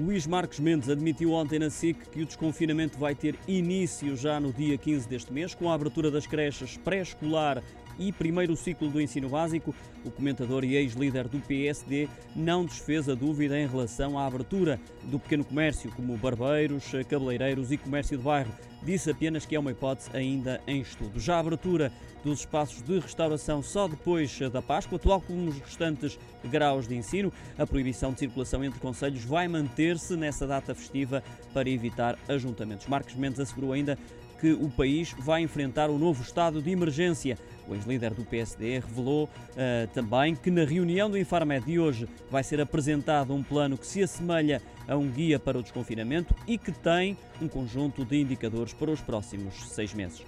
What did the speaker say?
Luís Marcos Mendes admitiu ontem na SIC que o desconfinamento vai ter início já no dia 15 deste mês, com a abertura das creches pré-escolar e primeiro ciclo do ensino básico, o comentador e ex-líder do PSD não desfez a dúvida em relação à abertura do pequeno comércio, como barbeiros, cabeleireiros e comércio de bairro. Disse apenas que é uma hipótese ainda em estudo. Já a abertura dos espaços de restauração só depois da Páscoa, atual como nos restantes graus de ensino, a proibição de circulação entre conselhos vai manter-se nessa data festiva para evitar ajuntamentos. Marcos Mendes assegurou ainda que o país vai enfrentar um novo estado de emergência. O ex-líder do PSD revelou uh, também que na reunião do Infarmed de hoje vai ser apresentado um plano que se assemelha a um guia para o desconfinamento e que tem um conjunto de indicadores para os próximos seis meses.